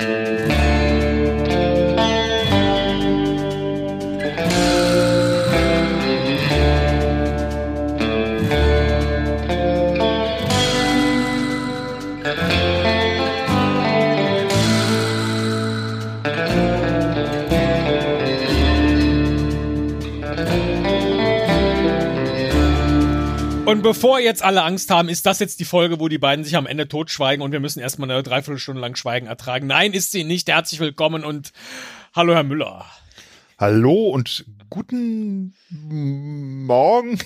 Mm-hmm. Und bevor jetzt alle Angst haben, ist das jetzt die Folge, wo die beiden sich am Ende totschweigen und wir müssen erstmal eine Dreiviertelstunde lang Schweigen ertragen. Nein, ist sie nicht. Herzlich willkommen und hallo, Herr Müller. Hallo und guten Morgen.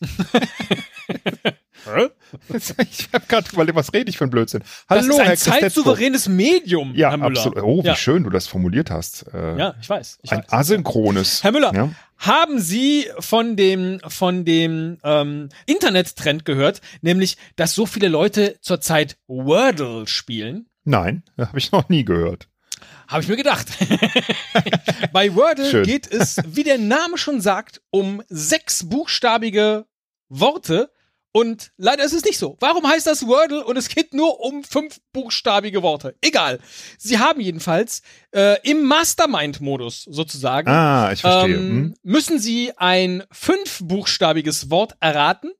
ich habe gerade überlegt, was rede ich für ein Blödsinn. Hallo, das ist ein Herr zeitsouveränes Medium, ja, Herr Müller. Absolut. Oh, wie ja. schön du das formuliert hast. Äh, ja, ich weiß. Ich ein weiß. asynchrones. Herr Müller, ja? haben Sie von dem von dem ähm, Internet-Trend gehört, nämlich, dass so viele Leute zurzeit Wordle spielen? Nein, habe ich noch nie gehört. Habe ich mir gedacht. Bei Wordle Schön. geht es, wie der Name schon sagt, um sechs buchstabige Worte, und leider ist es nicht so. Warum heißt das Wordle und es geht nur um fünf buchstabige Worte? Egal. Sie haben jedenfalls äh, im Mastermind-Modus sozusagen ah, ich verstehe. Ähm, hm. müssen Sie ein fünfbuchstabiges Wort erraten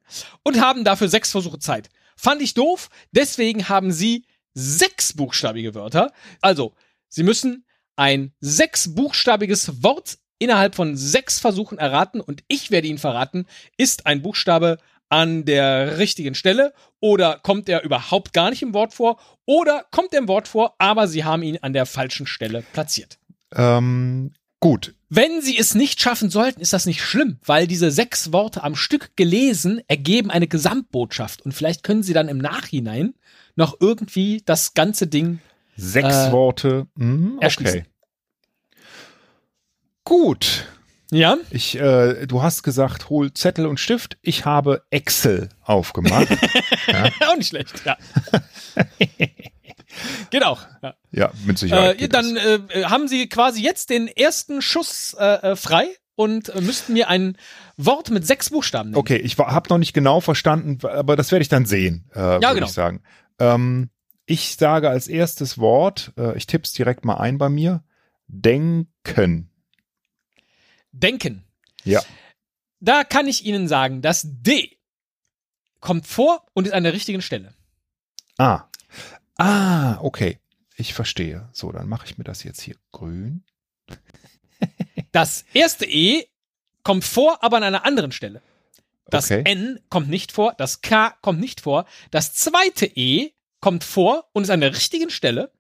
und haben dafür sechs Versuche Zeit. Fand ich doof, deswegen haben Sie sechs buchstabige Wörter. Also, Sie müssen ein sechsbuchstabiges Wort innerhalb von sechs Versuchen erraten und ich werde Ihnen verraten, ist ein Buchstabe an der richtigen Stelle oder kommt er überhaupt gar nicht im Wort vor oder kommt er im Wort vor, aber sie haben ihn an der falschen Stelle platziert. Ähm, gut. Wenn sie es nicht schaffen sollten, ist das nicht schlimm, weil diese sechs Worte am Stück gelesen ergeben eine Gesamtbotschaft und vielleicht können sie dann im Nachhinein noch irgendwie das ganze Ding sechs äh, Worte mhm, okay. Erschließen. Gut. Ja. Ich, äh, du hast gesagt, hol Zettel und Stift. Ich habe Excel aufgemacht. ja. Auch nicht schlecht, ja. Geht auch. Ja, ja mit Sicherheit. Äh, dann äh, haben Sie quasi jetzt den ersten Schuss äh, äh frei und äh, müssten mir ein Wort mit sechs Buchstaben nennen. Okay, ich habe noch nicht genau verstanden, aber das werde ich dann sehen, ja, genau. ich sagen. Ähm, ich sage als erstes Wort, ich tipp's direkt mal ein bei mir, denken. Denken. Ja. Da kann ich Ihnen sagen, das D kommt vor und ist an der richtigen Stelle. Ah. Ah, okay. Ich verstehe. So, dann mache ich mir das jetzt hier grün. Das erste E kommt vor, aber an einer anderen Stelle. Das okay. N kommt nicht vor, das K kommt nicht vor. Das zweite E kommt vor und ist an der richtigen Stelle.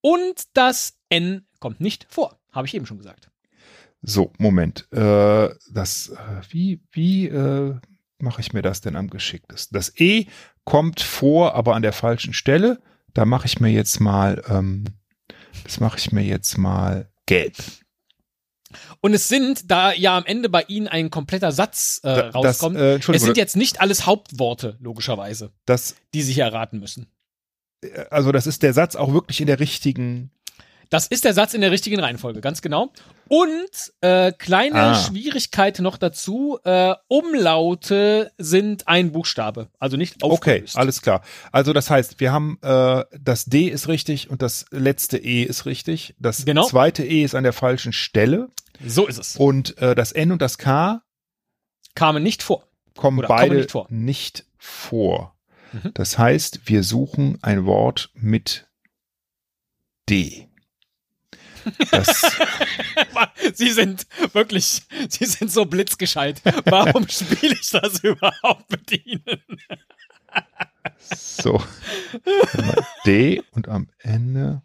Und das N kommt nicht vor. Habe ich eben schon gesagt. So, Moment. Äh, das, äh, wie, wie äh, mache ich mir das denn am geschicktesten? Das E kommt vor, aber an der falschen Stelle. Da mache ich mir jetzt mal, ähm, das mache ich mir jetzt mal gelb. Und es sind, da ja am Ende bei Ihnen ein kompletter Satz äh, rauskommt, das, äh, es sind jetzt nicht alles Hauptworte, logischerweise, das, die Sie hier erraten müssen. Äh, also das ist der Satz auch wirklich in der richtigen das ist der Satz in der richtigen Reihenfolge, ganz genau. Und äh, kleine ah. Schwierigkeit noch dazu, äh, Umlaute sind ein Buchstabe, also nicht aufgelöst. Okay, alles klar. Also das heißt, wir haben äh, das D ist richtig und das letzte E ist richtig. Das genau. zweite E ist an der falschen Stelle. So ist es. Und äh, das N und das K kamen nicht vor. Kommen Oder beide nicht vor. Nicht vor. Mhm. Das heißt, wir suchen ein Wort mit D. Sie sind wirklich, Sie sind so blitzgescheit. Warum spiele ich das überhaupt mit Ihnen? so. D und am Ende.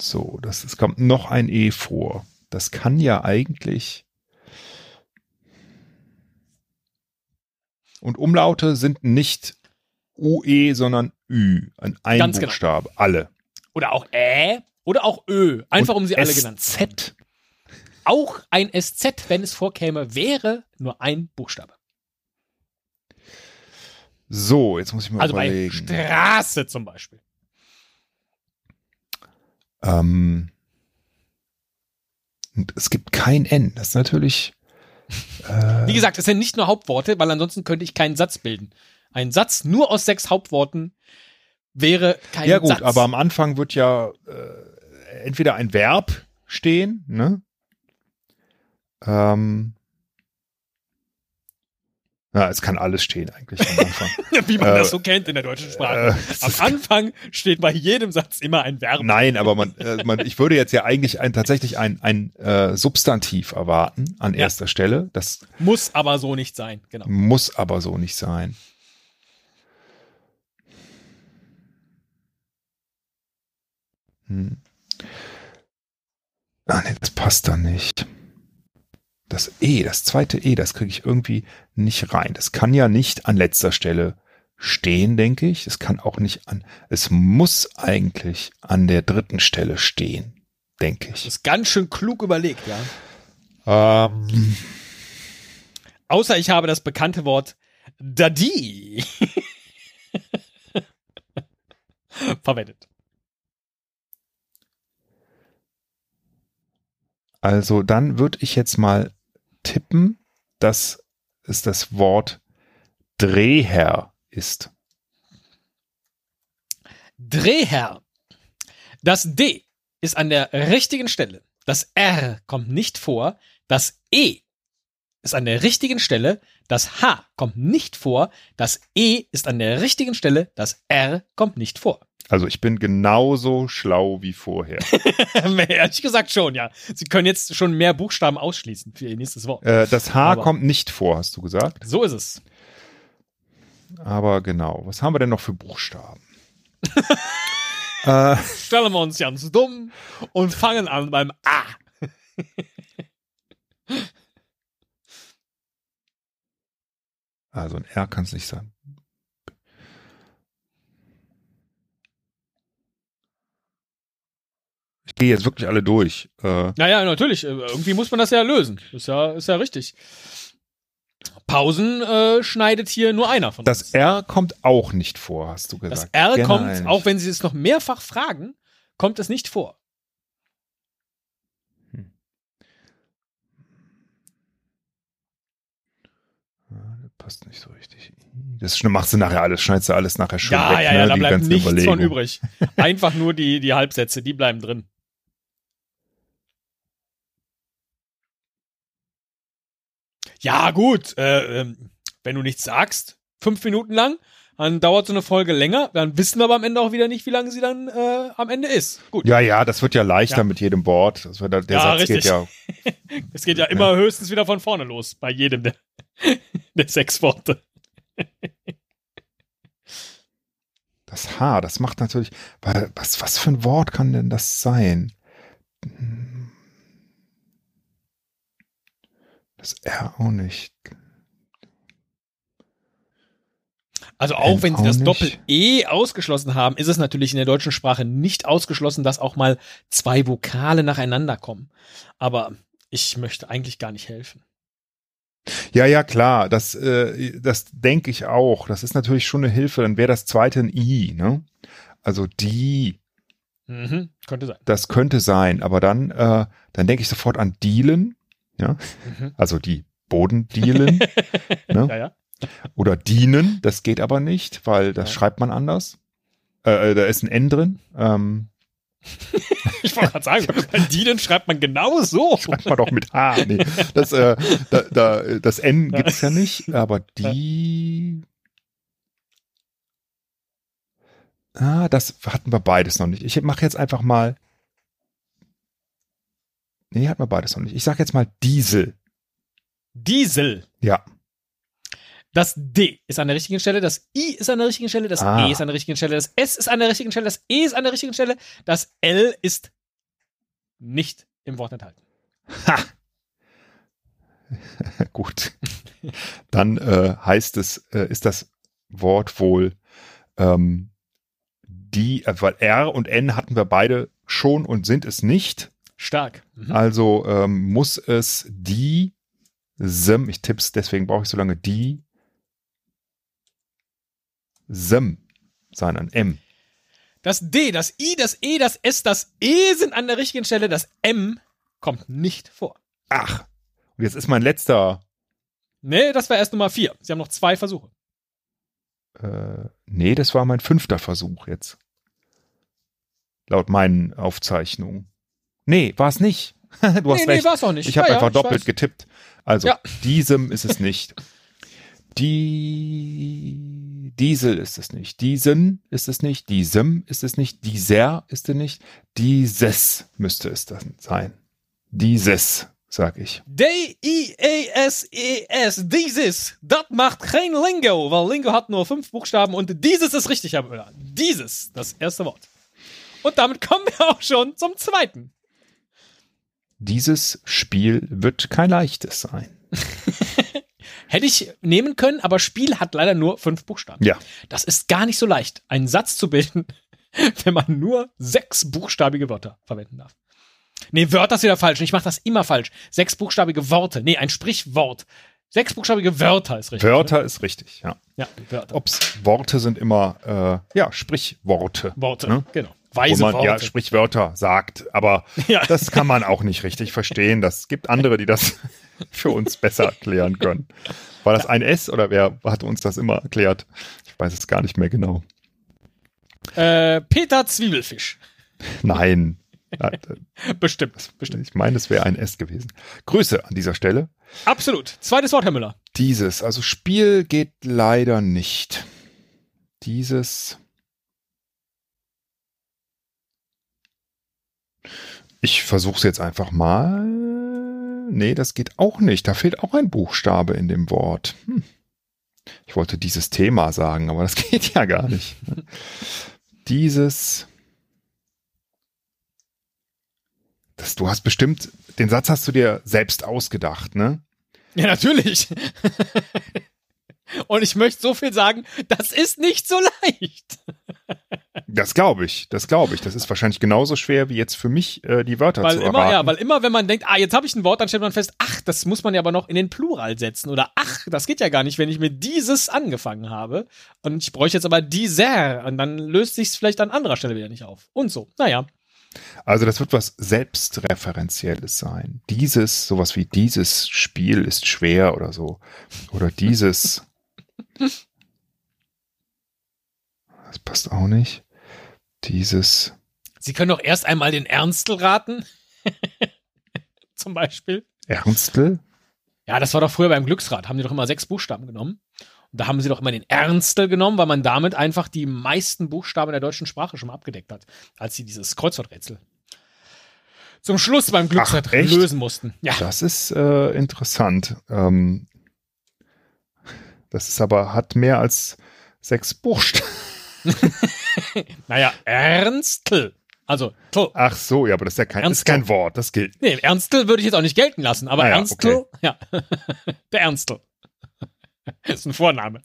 So, das, es kommt noch ein E vor. Das kann ja eigentlich. Und Umlaute sind nicht UE, sondern Ü. Ein Einbuchstabe. Genau. Alle. Oder auch Ä oder auch Ö. Einfach Und um sie alle genannt zu haben. Z. Auch ein SZ, wenn es vorkäme, wäre nur ein Buchstabe. So, jetzt muss ich mal also überlegen. Bei Straße zum Beispiel. Ähm, es gibt kein N. Das ist natürlich. Äh, Wie gesagt, es sind nicht nur Hauptworte, weil ansonsten könnte ich keinen Satz bilden. Ein Satz nur aus sechs Hauptworten wäre kein Ja gut, Satz. aber am Anfang wird ja äh, entweder ein Verb stehen, ne? Ähm, ja, es kann alles stehen eigentlich am Anfang. Wie man Äh, das so kennt in der deutschen Sprache. äh, Am Anfang steht bei jedem Satz immer ein Verb. Nein, aber man, äh, man, ich würde jetzt ja eigentlich ein, tatsächlich ein, ein äh, Substantiv erwarten an Ja. erster Stelle. Das Muss aber so nicht sein. Genau. muss aber so nicht sein. Hm. Ah, nee, das passt da nicht. Das E, das zweite E, das kriege ich irgendwie nicht rein. Das kann ja nicht an letzter Stelle stehen, denke ich. Es kann auch nicht an, es muss eigentlich an der dritten Stelle stehen, denke Das ich. ist ganz schön klug überlegt, ja. Ähm, Außer ich habe das bekannte Wort Dadi verwendet. Also dann würde ich jetzt mal tippen, dass es das Wort Drehherr ist. Drehherr. Das D ist an der richtigen Stelle. Das R kommt nicht vor. Das E ist an der richtigen Stelle. Das H kommt nicht vor. Das E ist an der richtigen Stelle. Das R kommt nicht vor. Also ich bin genauso schlau wie vorher. Ehrlich gesagt schon, ja. Sie können jetzt schon mehr Buchstaben ausschließen für Ihr nächstes Wort. äh, das H Aber- kommt nicht vor, hast du gesagt. So ist es. Aber genau, was haben wir denn noch für Buchstaben? äh, Stellen wir uns ganz dumm und fangen an beim A. also ein R kann es nicht sein. Ich gehe jetzt wirklich alle durch. Äh, Naja, natürlich. äh, Irgendwie muss man das ja lösen. Ist ja, ist ja richtig. Pausen äh, schneidet hier nur einer von das uns. R kommt auch nicht vor, hast du Das gesagt. R Generell kommt, nicht. auch wenn Sie es noch mehrfach fragen, kommt es nicht vor. Passt nicht so richtig. Das machst du nachher alles, schneidest du alles nachher schön ja, weg. ja, ja, ne? da die bleibt nichts von Überlegungen. übrig. Einfach nur die, die Halbsätze, die bleiben drin. Ja, gut. Äh, ähm, wenn du nichts sagst, fünf Minuten lang, dann dauert so eine Folge länger. Dann wissen wir aber am Ende auch wieder nicht, wie lange sie dann äh, am Ende ist. Gut. Ja, ja, das wird ja leichter Ja. mit jedem Wort. Das wird, der Ja, Satz richtig. geht ja. Es geht ja immer höchstens wieder von vorne los, bei jedem der, der sechs Worte. Das H, das macht natürlich. Was, was für ein Wort kann denn das sein? Das R auch nicht. Also auch wenn sie das. Doppel-E ausgeschlossen haben, ist es natürlich in der deutschen Sprache nicht ausgeschlossen, dass auch mal zwei Vokale nacheinander kommen. Aber ich möchte eigentlich gar nicht helfen. Ja, ja, klar. Das, äh, das denke ich auch. Das ist natürlich schon eine Hilfe. Dann wäre das zweite ein I, ne? Also die, Mhm, könnte sein. das könnte sein. Aber dann, äh, dann denke ich sofort an Dielen. Ja, Mhm. also die Bodendielen. ne? Ja, ja. Oder dienen, das geht aber nicht, weil das Ja. schreibt man anders. Äh, äh, da ist ein N drin. Ähm, Ich wollte gerade sagen, bei Dienen schreibt man genau so. schreibt man doch mit H. Nee, das, äh, da, da, das N gibt's ja nicht, aber die. Ah, das hatten wir beides noch nicht. Ich mache jetzt einfach mal. Nee, hatten wir beides noch nicht. Ich sage jetzt mal Diesel. Diesel. Ja. Das D ist an der richtigen Stelle, das I ist an der richtigen Stelle, das Ah. E ist an der richtigen Stelle, das S ist an der richtigen Stelle, das E ist an der richtigen Stelle, das L ist nicht im Wort enthalten. Ha! Gut. Dann äh, heißt es, äh, ist das Wort wohl ähm, die, äh, weil R und N hatten wir beide schon und sind es nicht. Stark. Mhm. Also ähm, muss es die Sem, ich tipp's, deswegen brauche ich so lange die Sem sein, ein M. Das D, das I, das E, das S, das E sind an der richtigen Stelle, das M kommt nicht vor. Ach, und jetzt ist mein letzter. Nee, das war erst Nummer vier. Sie haben noch zwei Versuche. Äh, nee, das war mein fünfter Versuch jetzt. Laut meinen Aufzeichnungen. Nee, war es nicht. du hast nee, recht. nee, war's auch nicht. Ich habe Ja, ja, einfach ich doppelt getippt. Also, Ja. diesem ist es nicht. Die Diesel ist es nicht. Diesen ist es nicht. Diesem ist es nicht. Dieser ist es nicht. Dieses müsste es dann sein. Dieses, sag ich. D-I-E-S-E-S, dieses. Das macht kein Lingo, weil Lingo hat nur fünf Buchstaben und dieses ist richtig, Herr Müller. Dieses, das erste Wort. Und damit kommen wir auch schon zum zweiten. Dieses Spiel wird kein leichtes sein. Hätte ich nehmen können, aber Spiel hat leider nur fünf Buchstaben. Ja. Das ist gar nicht so leicht, einen Satz zu bilden, wenn man nur sechs buchstabige Wörter verwenden darf. Nee, Wörter ist wieder falsch. Ich mache das immer falsch. Sechs buchstabige Worte. Nee, ein Sprichwort. Sechs buchstabige Wörter ist richtig. Wörter ist richtig, ja. Ja, Wörter. Ob's Worte sind immer, äh, ja, Sprichworte. Worte, Ne? genau. Wo Weise man Worte. ja Sprichwörter sagt, aber Ja. das kann man auch nicht richtig verstehen. Das gibt andere, die das für uns besser erklären können. War das ein S oder wer hat uns das immer erklärt? Ich weiß es gar nicht mehr genau. äh, Peter Zwiebelfisch. Nein. Ja, Bestimmt, bestimmt. Ich meine, es wäre ein S gewesen. Grüße an dieser Stelle. Absolut. Zweites Wort, Herr Müller. Dieses, also Spiel geht leider nicht. Dieses. Ich versuche es jetzt einfach mal. Nee, das geht auch nicht. Da fehlt auch ein Buchstabe in dem Wort. Hm. Ich wollte dieses Thema sagen, aber das geht ja gar nicht. Dieses. Das, du hast bestimmt, den Satz hast du dir selbst ausgedacht, ne? Ja, natürlich. Und ich möchte so viel sagen, das ist nicht so leicht. Das glaube ich, das glaube ich. Das ist wahrscheinlich genauso schwer wie jetzt für mich äh, die Wörter Weil zu immer, erraten. ja, weil immer, wenn man denkt, ah, jetzt habe ich ein Wort, dann stellt man fest, ach, das muss man ja aber noch in den Plural setzen. Oder ach, das geht ja gar nicht, wenn ich mit dieses angefangen habe. Und ich bräuchte jetzt aber dieser. Und dann löst sich vielleicht an anderer Stelle wieder nicht auf. Und so. Naja. also das wird was selbstreferenzielles sein. Dieses, sowas wie dieses Spiel ist schwer oder so. Oder dieses. Das passt auch nicht. Dieses. Sie können doch erst einmal den Ernstl raten. Zum Beispiel. Ernstl? Ja, das war doch früher beim Glücksrad. Haben die doch immer sechs Buchstaben genommen. Und da haben sie doch immer den Ernstl genommen, weil man damit einfach die meisten Buchstaben der deutschen Sprache schon mal abgedeckt hat, als sie dieses Kreuzworträtsel zum Schluss beim Glücksrad lösen mussten. Ja. Das ist äh, interessant. Ähm, das ist aber, hat mehr als sechs Buchstaben. Naja, Ernstl. Also, tl. Ach so, ja, aber das ist ja kein, ist kein Wort, das gilt. Nee, Ernstl würde ich jetzt auch nicht gelten lassen, aber Ah ja, Ernstl, okay. ja. Der Ernstl. ist ein Vorname.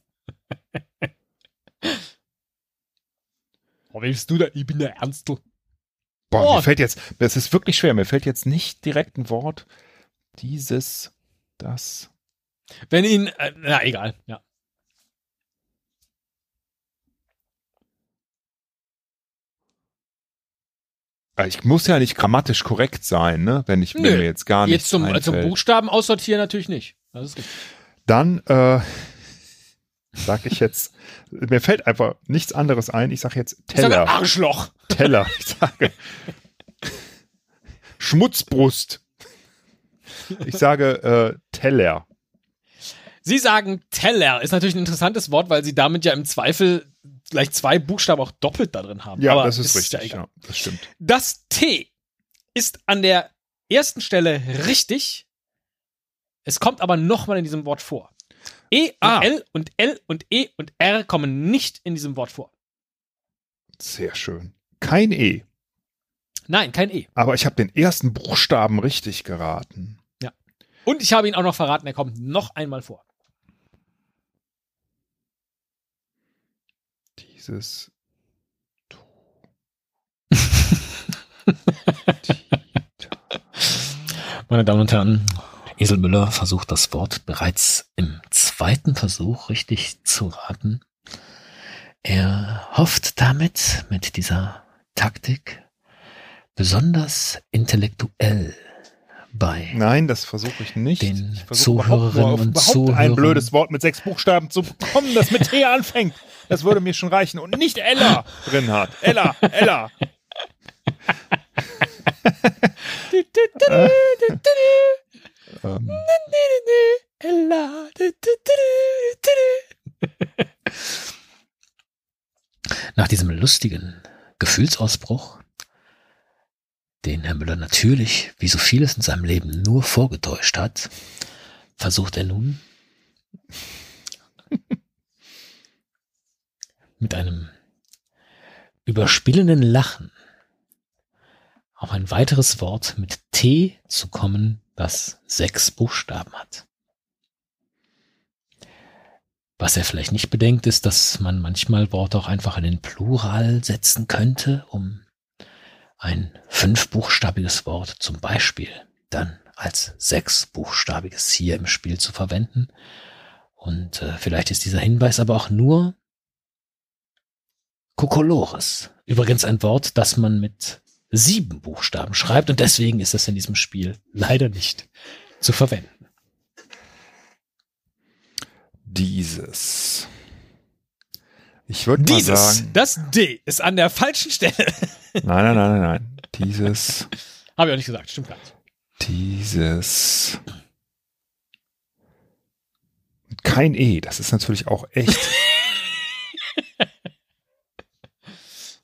Oh, wer bist du da? Ich bin der Ernstl. Boah, Oh. mir fällt jetzt, das ist wirklich schwer, mir fällt jetzt nicht direkt ein Wort. Dieses, das. Wenn ihn, äh, na egal, ja. Ich muss ja nicht grammatisch korrekt sein, ne? Wenn ich Nö. mir jetzt gar nicht Jetzt zum, äh, zum Buchstaben aussortieren natürlich nicht. Das ist richtig. Dann äh, sag ich jetzt, mir fällt einfach nichts anderes ein. Ich sage jetzt Ich sage Teller. Arschloch. Teller. Ich sage Schmutzbrust. Ich sage äh, Teller. Sie sagen Teller. Ist natürlich ein interessantes Wort, weil Sie damit ja im Zweifel gleich zwei Buchstaben auch doppelt da drin haben. Ja, Aber das ist, ja richtig. egal. Ja, das stimmt. Das T ist an der ersten Stelle richtig. Es kommt aber nochmal in diesem Wort vor. E und Ah. L und L und E und R kommen nicht in diesem Wort vor. Sehr schön. Kein E. Nein, kein E. Aber ich habe den ersten Buchstaben richtig geraten. Und ich habe ihn auch noch verraten, er kommt noch einmal vor. Dieses. Meine Damen und Herren, Esel Müller versucht das Wort bereits im zweiten Versuch richtig zu raten. Er hofft damit, mit dieser Taktik, besonders intellektuell bei Nein, das versuche ich nicht. Den ich Zuhörerinnen überhaupt, und überhaupt ein Zuhörern. blödes Wort mit sechs Buchstaben zu bekommen, das mit T anfängt. Das würde mir schon reichen. Und nicht Ella drin hat. Ella, Ella. Ella. Nach diesem lustigen Gefühlsausbruch, den Herr Müller natürlich, wie so vieles in seinem Leben, nur vorgetäuscht hat, versucht er nun mit einem überspielenden Lachen auf ein weiteres Wort mit T zu kommen, das sechs Buchstaben hat. Was er vielleicht nicht bedenkt, ist, dass man manchmal Worte auch einfach in den Plural setzen könnte, um ein fünfbuchstabiges Wort zum Beispiel dann als sechsbuchstabiges hier im Spiel zu verwenden. Und äh, vielleicht ist dieser Hinweis aber auch nur Kokolores. Übrigens ein Wort, das man mit sieben Buchstaben schreibt und deswegen ist es in diesem Spiel leider nicht zu verwenden. Dieses. Ich würde mal Dieses, sagen. das D ist an der falschen Stelle. Nein, nein, nein, nein, nein. Dieses. Habe ich auch nicht gesagt, stimmt gar nicht. Dieses. Kein E, das ist natürlich auch echt.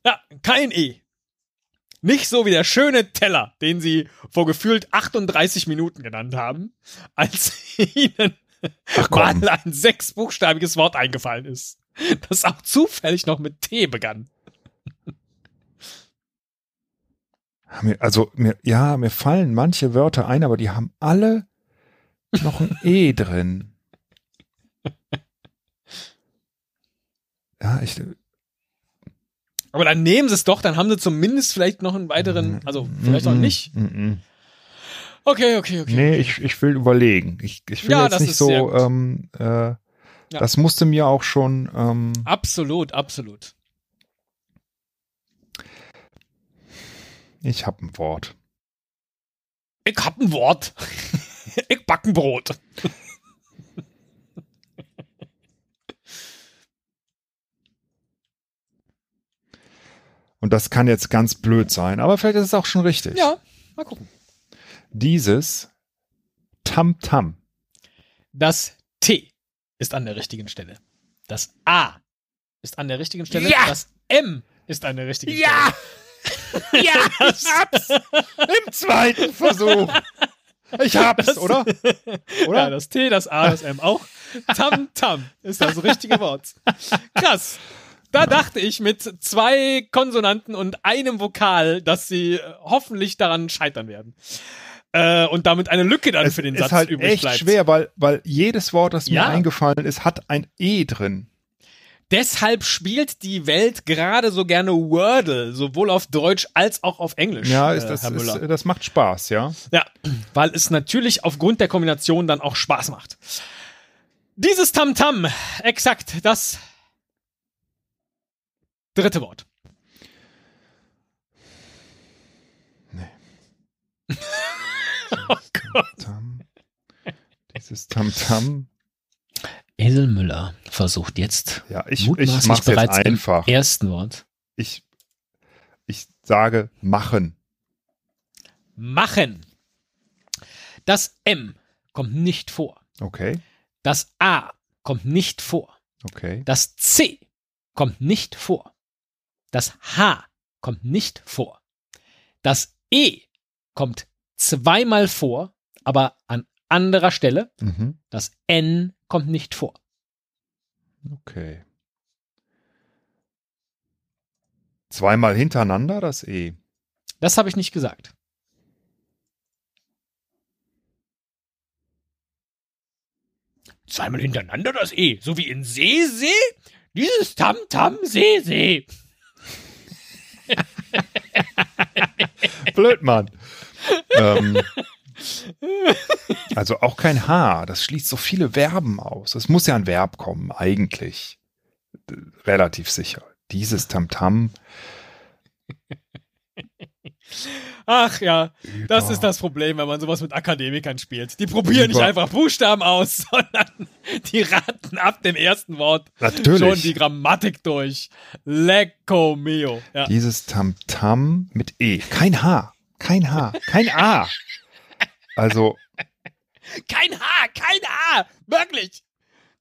Ja, kein E. Nicht so wie der schöne Teller, den sie vor gefühlt 38 Minuten genannt haben, als ihnen Ach mal ein sechsbuchstabiges Wort eingefallen ist, das auch zufällig noch mit T begann. Also, mir, ja, mir fallen manche Wörter ein, aber die haben alle noch ein E drin. Ja, ich. Aber dann nehmen sie es doch, dann haben sie zumindest vielleicht noch einen weiteren, also vielleicht auch Mm, nicht. mm, mm. Okay, okay, okay. Nee, ich, ich will überlegen. Ich, ich will Ja, jetzt das nicht so, ähm, äh, das musste mir auch schon, ähm, Absolut, absolut. ich habe ein Wort. Ich hab ein Wort. ich back ein Brot. Und das kann jetzt ganz blöd sein, aber vielleicht ist es auch schon richtig. Ja, mal gucken. Dieses Tam-Tam. Das T ist an der richtigen Stelle. Das A ist an der richtigen Stelle. Ja! Das M ist an der richtigen Ja! ja, ich hab's! Im zweiten Versuch. Ich hab's, Das- oder? Stelle. Oder? Ja, das T, das A, das M auch. Tam Tam ist das richtige Wort. Krass. Da dachte ich mit zwei Konsonanten und einem Vokal, dass sie äh, hoffentlich daran scheitern werden. Äh, und damit eine Lücke dann es für den ist Satz halt übrig echt bleibt. schwer, weil, weil jedes Wort, das mir Ja. eingefallen ist, hat ein E drin. Deshalb spielt die Welt gerade so gerne Wordle, sowohl auf Deutsch als auch auf Englisch, Ja, ist, äh, das, Herr ist, das macht Spaß, ja. Ja, weil es natürlich aufgrund der Kombination dann auch Spaß macht. Dieses Tamtam, exakt das dritte Wort. oh Gott. Tam. Dieses Tam-Tam. Esel Müller versucht jetzt Ja, ich, ich mutmaßlich mach's jetzt bereits einfach. im ersten Wort Ich, ich sage machen. machen. Das M kommt nicht vor. Okay, Das A kommt nicht vor. okay. Das C kommt nicht vor. Das H kommt nicht vor. Das E kommt zweimal vor, aber an anderer Stelle. Mhm. Das N kommt nicht vor. Okay. Zweimal hintereinander das E. Das habe ich nicht gesagt. Zweimal hintereinander das E, so wie in See, See. Dieses Tam Tam See, See. Blöd, Mann. ähm, also auch kein H. Das schließt so viele Verben aus. Es muss ja ein Verb kommen, eigentlich. D- Relativ sicher. Dieses Tamtam. Ach ja, das ist das Problem, wenn man sowas mit Akademikern spielt. Die probieren nicht Über- einfach Buchstaben aus, sondern die raten ab dem ersten Wort Natürlich. schon die Grammatik durch. Lecco mio. Ja. Dieses Tamtam mit E. Kein H. Kein H. Kein A. Also, Kein H, kein H, wirklich.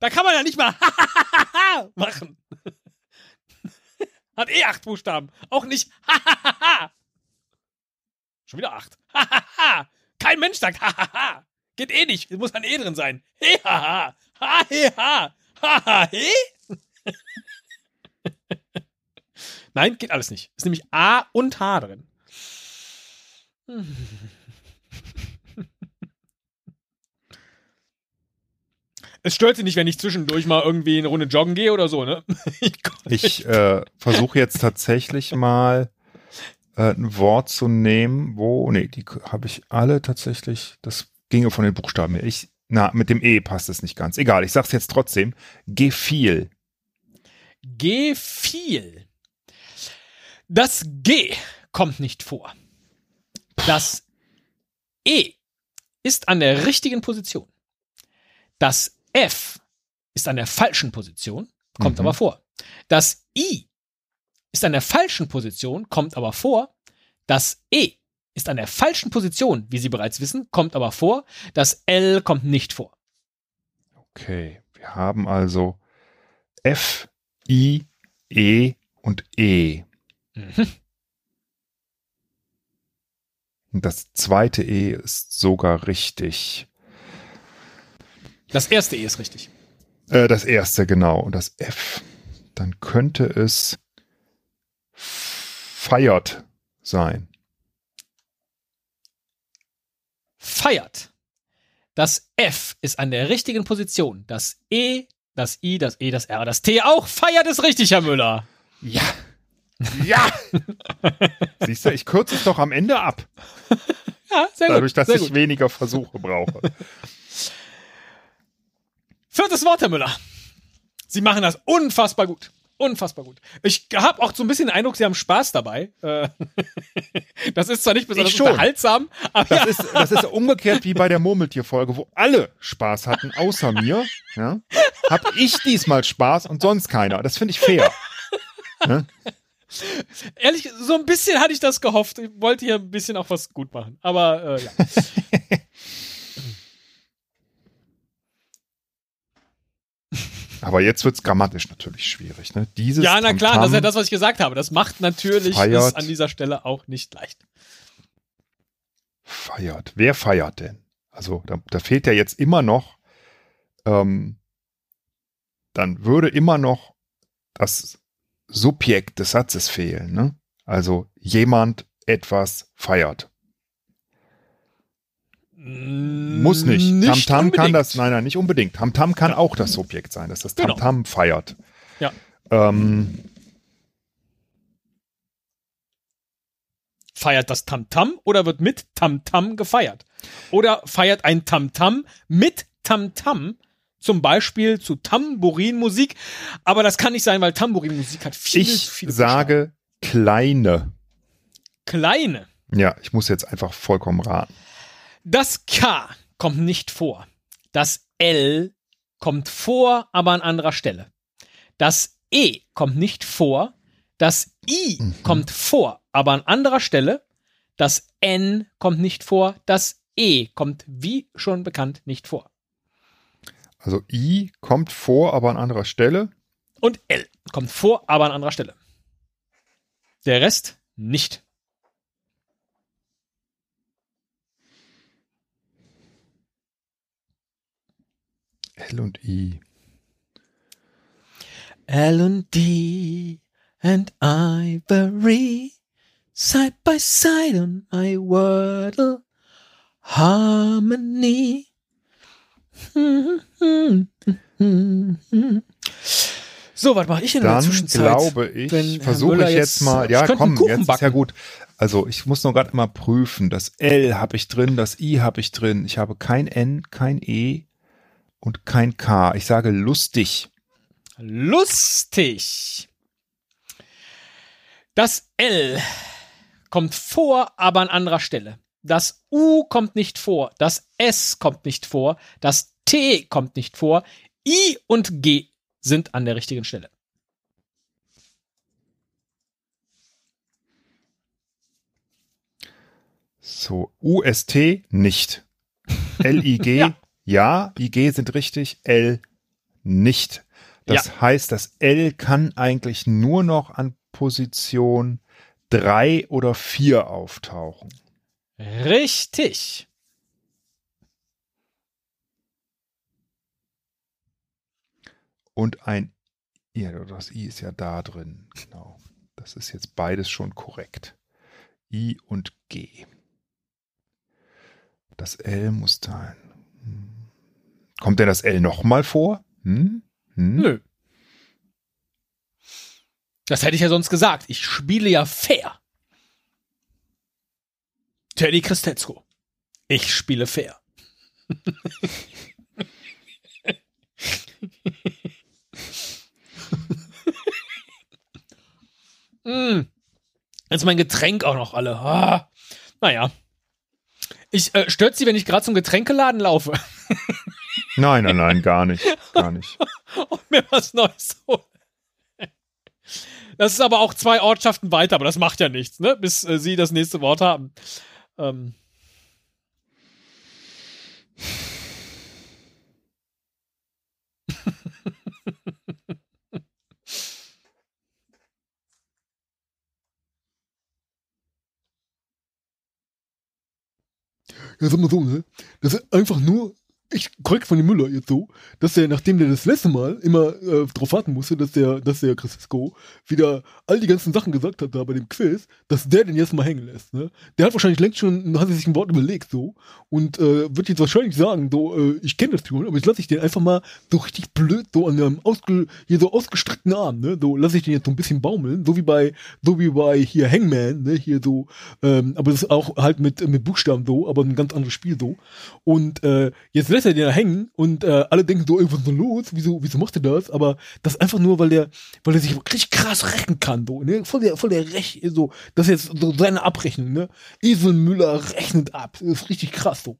Da kann man ja nicht mal machen. Hat eh acht Buchstaben. Auch nicht Schon wieder acht. Kein Mensch sagt Geht eh nicht. Es muss ein E drin sein. He, ha, ha. Ha, he, ha. Ha, ha, he. Nein, geht alles nicht. Ist nämlich A und H drin. Es stört sie nicht, wenn ich zwischendurch mal irgendwie eine Runde joggen gehe oder so, ne? Ich, ich äh, versuche jetzt tatsächlich mal äh, ein Wort zu nehmen, wo, nee, die habe ich alle tatsächlich, das ginge von den Buchstaben her. Ich, na, mit dem E passt es nicht ganz. Egal, ich sag's jetzt trotzdem. Gefiel. Gefiel. Das G kommt nicht vor. Das E ist an der richtigen Position. Das F ist an der falschen Position, kommt Mhm. aber vor. Das I ist an der falschen Position, kommt aber vor. Das E ist an der falschen Position, wie Sie bereits wissen, kommt aber vor. Das L kommt nicht vor. Okay, wir haben also F, I, E und E. Mhm. Und das zweite E ist sogar richtig. Das erste E ist richtig. Äh, das erste, genau. Und das F, dann könnte es feiert sein. feiert. Das F ist an der richtigen Position. Das E, das I, das E, das R, das T auch feiert es richtig, Herr Müller. Ja. Ja! Siehst du, ich kürze es doch am Ende ab, Ja, sehr dadurch, gut. dass sehr ich gut. weniger Versuche brauche. Viertes Wort, Herr Müller. Sie machen das unfassbar gut. Unfassbar gut. Ich habe auch so ein bisschen den Eindruck, Sie haben Spaß dabei. Äh, Das ist zwar nicht besonders unterhaltsam, aber Das ja, ist, das ist umgekehrt wie bei der Murmeltier-Folge, wo alle Spaß hatten, außer mir. Ja, hab ich diesmal Spaß und sonst keiner. Das finde ich fair. ehrlich, so ein bisschen hatte ich das gehofft. Ich wollte hier ein bisschen auch was gut machen. Aber äh, ja. Aber jetzt wird's grammatisch natürlich schwierig. Ne? Dieses Ja, na klar, Tamtam- das ist ja das, was ich gesagt habe. Das macht natürlich es an dieser Stelle auch nicht leicht. feiert. Wer feiert denn? Also da, da fehlt ja jetzt immer noch, ähm, dann würde immer noch das Subjekt des Satzes fehlen. Ne? Also jemand etwas feiert. Muss nicht. Nicht Tamtam kann unbedingt. das, nein, nein, nicht unbedingt. Tamtam kann auch das Subjekt sein, dass das Genau. Tamtam feiert. Ja. Ähm, Feiert das Tamtam oder wird mit Tamtam gefeiert? Oder feiert ein Tamtam mit Tamtam zum Beispiel zu Tambourinmusik? Aber das kann nicht sein, weil Tambourinmusik hat viele, ich viele sage kleine. Buchstaben. kleine. Ja, ich muss jetzt einfach vollkommen raten. Das K kommt nicht vor. Das L kommt vor, aber an anderer Stelle. Das E kommt nicht vor. Das I Mhm. kommt vor, aber an anderer Stelle. Das N kommt nicht vor. Das E kommt, wie schon bekannt, nicht vor. Also I kommt vor, aber an anderer Stelle. Und L kommt vor, aber an anderer Stelle. Der Rest nicht. L und I. L und D and Ivory side by side on my Wordle Harmony. So, was mache ich in der Dann Zwischenzeit? glaube ich, versuche ich jetzt mal, ich ja komm, jetzt ist backen. ja gut. Also ich muss nur gerade mal prüfen. Das L habe ich drin, das I habe ich drin. Ich habe kein N, kein E und kein K. Ich sage lustig. Lustig. Das L kommt vor, aber an anderer Stelle. Das U kommt nicht vor, das S kommt nicht vor, das T kommt nicht vor, I und G sind an der richtigen Stelle. So, UST nicht. LIG ja. Ja, IG sind richtig, L nicht. Das ja. heißt, das L kann eigentlich nur noch an Position drei oder vier auftauchen. Richtig. Und ein, ja, das I ist ja da drin. Genau. Das ist jetzt beides schon korrekt. I und G. Das L muss da. Hm. Kommt denn das L nochmal vor? Hm? Hm? Nö. Das hätte ich ja sonst gesagt. Ich spiele ja fair. Teddy Christetzko. Ich spiele fair. mm. Jetzt mein Getränk auch noch alle. Ah. Naja. Ich äh, stört sie, wenn ich gerade zum Getränkeladen laufe. nein, nein, nein, gar nicht. Gar nicht. Und mir was Neues holen. Das ist aber auch zwei Ortschaften weiter, aber das macht ja nichts, ne? Bis äh, sie das nächste Wort haben. Ähm. ja, sag mal so, ne? Das ist einfach nur ich korrekt von dem Müller jetzt so, dass er, nachdem der das letzte Mal immer äh, drauf warten musste, dass der, dass der Francisco wieder all die ganzen Sachen gesagt hat da bei dem Quiz, dass der den jetzt mal hängen lässt. Ne? Der hat wahrscheinlich längst schon, hat sich ein Wort überlegt so und äh, wird jetzt wahrscheinlich sagen, so, äh, ich kenne das schon, aber jetzt lasse ich den einfach mal so richtig blöd so an einem ausge, hier so ausgestreckten Arm, ne? So lasse ich den jetzt so ein bisschen baumeln, so wie bei, so wie bei hier Hangman, ne? Hier so, ähm, aber das ist auch halt mit mit Buchstaben so, aber ein ganz anderes Spiel so. Und äh, jetzt lässt er den da hängen und äh, alle denken so, irgendwas ist denn los? Wieso, wieso macht er das? Aber das einfach nur, weil der, weil er sich richtig krass rächen kann, so, ne? Voll der, voll der Rech, so, das ist jetzt so seine Abrechnung, ne? Esel Müller rechnet ab. Das ist richtig krass, so.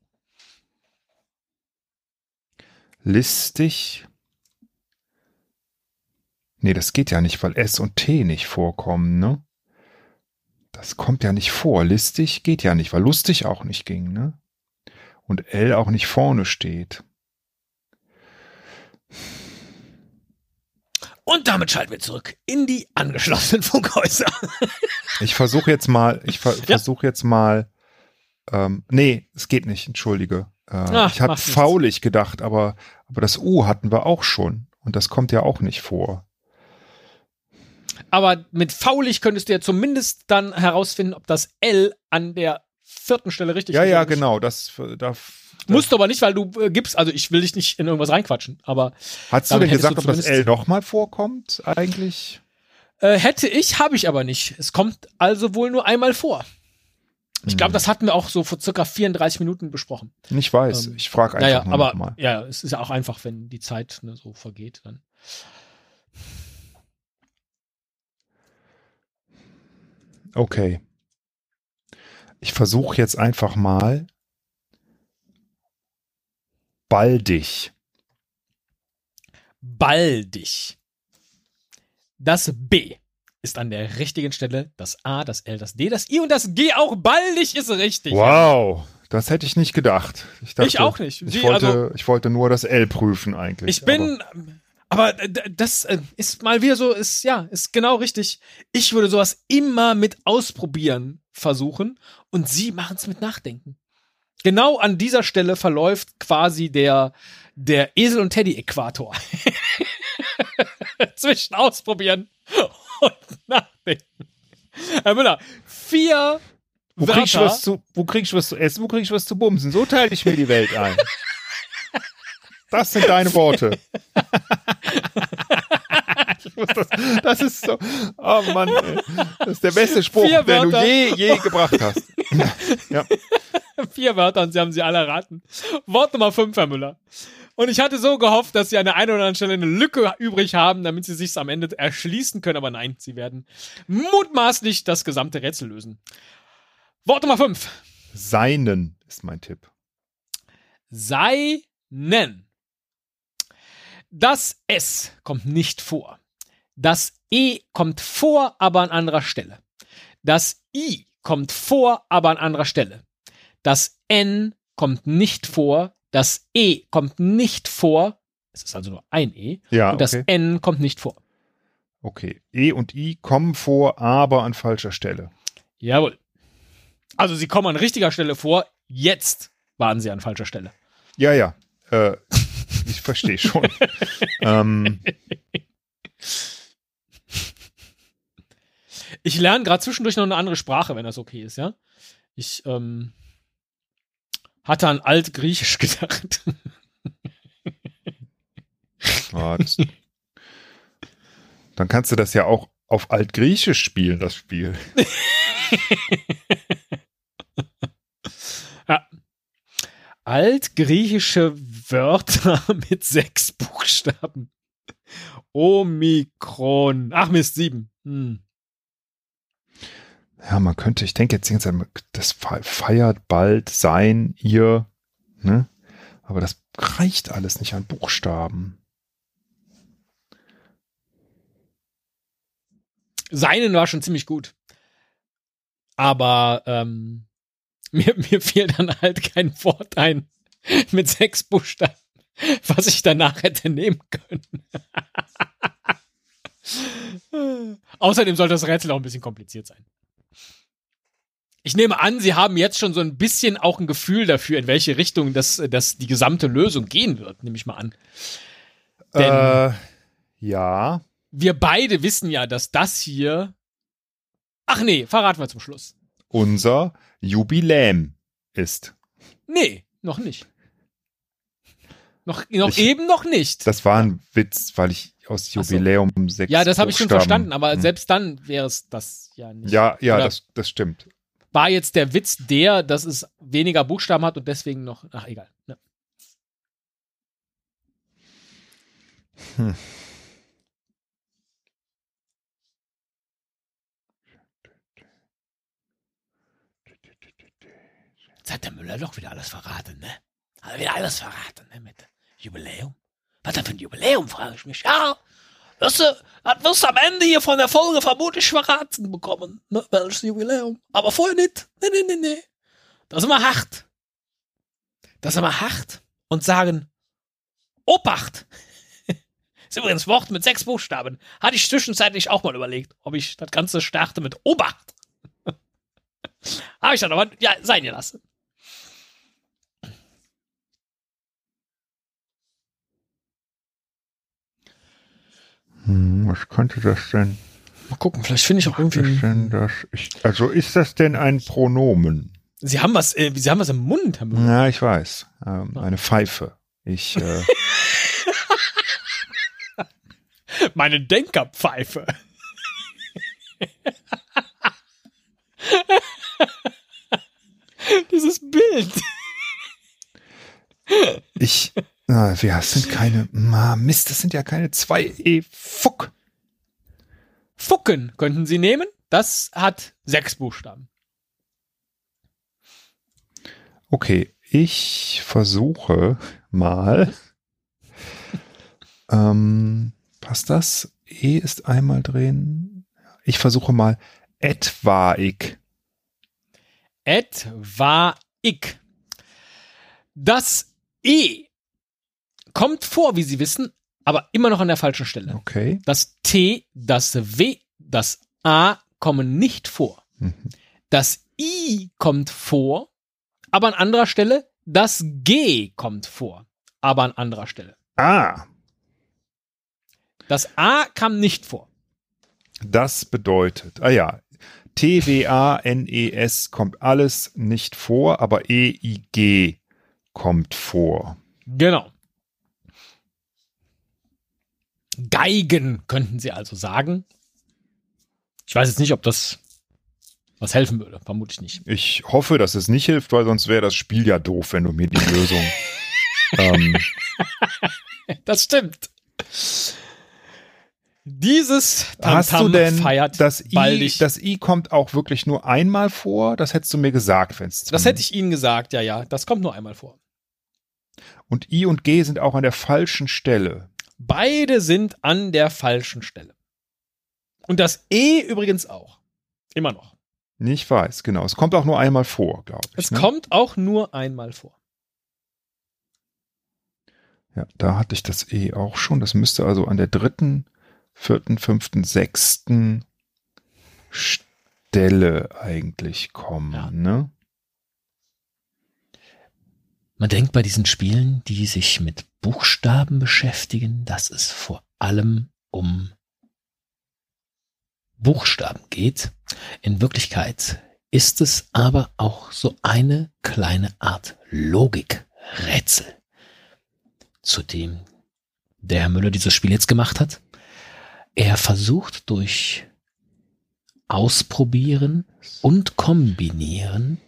Listig. Nee, das geht ja nicht, weil S und T nicht vorkommen, ne? Das kommt ja nicht vor. Listig geht ja nicht, weil lustig auch nicht ging, ne? Und L auch nicht vorne steht. Und damit schalten wir zurück in die angeschlossenen Funkhäuser. ich versuche jetzt mal, ich ver ja. versuche jetzt mal, ähm, nee, es geht nicht, entschuldige. Äh, Ach, ich hatte faulig gedacht, aber, aber das U hatten wir auch schon. Und das kommt ja auch nicht vor. Aber mit faulig könntest du ja zumindest dann herausfinden, ob das L an der vierten Stelle richtig. Ja, ja, genau. Das, da, Musst du aber nicht, weil du äh, gibst, also ich will dich nicht in irgendwas reinquatschen, aber. Hast du denn gesagt, ob das L nochmal vorkommt, eigentlich? Äh, hätte ich, habe ich aber nicht. Es kommt also wohl nur einmal vor. Ich glaube, hm. das hatten wir auch so vor circa 34 Minuten besprochen. Ich weiß, ähm, ich frage einfach naja, aber, mal. Ja, es ist ja auch einfach, wenn die Zeit ne, so vergeht, dann. Okay. Ich versuche jetzt einfach mal baldig. Baldig. Das B ist an der richtigen Stelle. Das A, das L, das D, das I und das G auch baldig ist richtig. Wow. Das hätte ich nicht gedacht. Ich, dachte, ich auch nicht. Ich wollte, also, ich wollte nur das L prüfen eigentlich. Ich bin, aber, aber das äh, ist mal wieder so, ist, ja, ist genau richtig. Ich würde sowas immer mit ausprobieren versuchen und sie machen es mit Nachdenken. Genau an dieser Stelle verläuft quasi der, der Esel und Teddy-Äquator. Zwischen ausprobieren und nachdenken. Herr Müller, vier wo kriegst, du was zu, wo kriegst du was zu essen, wo kriegst du was zu bumsen? So teile ich mir die Welt ein. Das sind deine Worte. das, das, ist so, oh Mann, ey. das ist der beste Spruch, Vier den du je, je gebracht hast. ja. Vier Wörter und Sie haben sie alle erraten. Wort Nummer fünf, Herr Müller. Und ich hatte so gehofft, dass sie an der einen oder anderen Stelle eine Lücke übrig haben, damit sie sich am Ende erschließen können. Aber nein, sie werden mutmaßlich das gesamte Rätsel lösen. Wort Nummer 5. Seinen ist mein Tipp. Seinen. Das S kommt nicht vor. Das E kommt vor, aber an anderer Stelle. Das I kommt vor, aber an anderer Stelle. Das N kommt nicht vor. Das E kommt nicht vor. Es ist also nur ein E. Ja, und das okay. N kommt nicht vor. Okay. E und I kommen vor, aber an falscher Stelle. Jawohl. Also sie kommen an richtiger Stelle vor. Jetzt waren sie an falscher Stelle. Ja, ja. Äh, ich verstehe schon. ähm, Ich lerne gerade zwischendurch noch eine andere Sprache, wenn das okay ist, ja? Ich ähm, hatte an Altgriechisch gedacht. das, dann kannst du das ja auch auf Altgriechisch spielen, das Spiel. Altgriechische Wörter mit sechs Buchstaben. Omikron. Ach Mist, sieben. Hm. Ja, man könnte, ich denke jetzt das fe- feiert bald sein, ihr, ne? Aber das reicht alles nicht an Buchstaben. Seinen war schon ziemlich gut. Aber ähm, mir, mir fiel dann halt kein Wort ein mit sechs Buchstaben, was ich danach hätte nehmen können. Außerdem sollte das Rätsel auch ein bisschen kompliziert sein. Ich nehme an, Sie haben jetzt schon so ein bisschen auch ein Gefühl dafür, in welche Richtung das, das die gesamte Lösung gehen wird, nehme ich mal an. Denn- äh, ja. Wir beide wissen ja, dass das hier. Ach nee, verraten wir zum Schluss. Unser Jubiläum ist. Nee, noch nicht. Noch, noch Ich- eben noch nicht. Das war ein Witz, weil ich aus Ach so. Jubiläum sechs ja, das habe ich schon verstanden, aber Hm. selbst dann wäre es das ja nicht. Ja, ja, Oder das, das stimmt. War jetzt der Witz der, dass es weniger Buchstaben hat und deswegen noch. Ach, egal. Ja. Hm. Jetzt hat der Müller doch wieder alles verraten, ne? Hat er wieder alles verraten, ne? Mit Jubiläum. Was denn für ein Jubiläum, frage ich mich. Ja, wirst du, das wirst du am Ende hier von der Folge vermutlich verraten bekommen, ne? Welches Jubiläum. Aber vorher nicht. Nee, nee, nee, nee. Das ist immer hart. Das ist immer hart und sagen, Obacht. ist übrigens Wort mit sechs Buchstaben. Hatte ich zwischenzeitlich auch mal überlegt, ob ich das Ganze starte mit Obacht. Habe ich dann aber, ja, sein gelassen. Hm, was könnte das denn? Mal gucken, vielleicht finde ich auch Was ist denn das? Ich, also ist das denn ein Pronomen? Sie haben was, äh, Sie haben was im Mund, Müller. Ja, ich weiß. Ähm, eine Pfeife. Ich, äh, Meine Denkerpfeife. Dieses Bild. ich, na, wir sind keine, na, Mist, das sind ja keine zwei E, Fuck. Fucken könnten Sie nehmen. Das hat sechs Buchstaben. Okay, ich versuche mal. Ähm, passt das? E ist einmal drin. Ich versuche mal etwaig. Etwaig. Das E kommt vor, wie Sie wissen, aber immer noch an der falschen Stelle. Okay. Das T, das W, das A kommen nicht vor. Mhm. Das I kommt vor, aber an anderer Stelle. Das G kommt vor, aber an anderer Stelle. Ah, Das A kam nicht vor. das bedeutet, ah ja, T-W-A-N-E-S E kommt alles nicht vor, aber E-I-G kommt vor. Genau. Geigen könnten Sie also sagen. Ich weiß jetzt nicht, ob das was helfen würde. Vermutlich nicht. Ich hoffe, dass es nicht hilft, weil sonst wäre das Spiel ja doof, wenn du mir die Lösung ähm, das stimmt. Dieses Hast du Tamtam denn feiert das I, das I kommt auch wirklich nur einmal vor? Das hättest du mir gesagt, wenn es das hätte ich Ihnen gesagt, ja, ja. Das kommt nur einmal vor. Und I und G sind auch an der falschen Stelle. Beide sind an der falschen Stelle. Und das E übrigens auch. Immer noch. Ich weiß, genau. Es kommt auch nur einmal vor, glaube ich. Es ne? kommt auch nur einmal vor. Ja, da hatte ich das E auch schon. Das müsste also an der dritten, vierten, fünften, sechsten Stelle eigentlich kommen. Ja. Ne? Man denkt bei diesen Spielen, die sich mit Buchstaben beschäftigen, dass es vor allem um Buchstaben geht. In Wirklichkeit ist es aber auch so eine kleine Art Logikrätsel, zu dem der Herr Müller dieses Spiel jetzt gemacht hat. Er versucht durch Ausprobieren und Kombinieren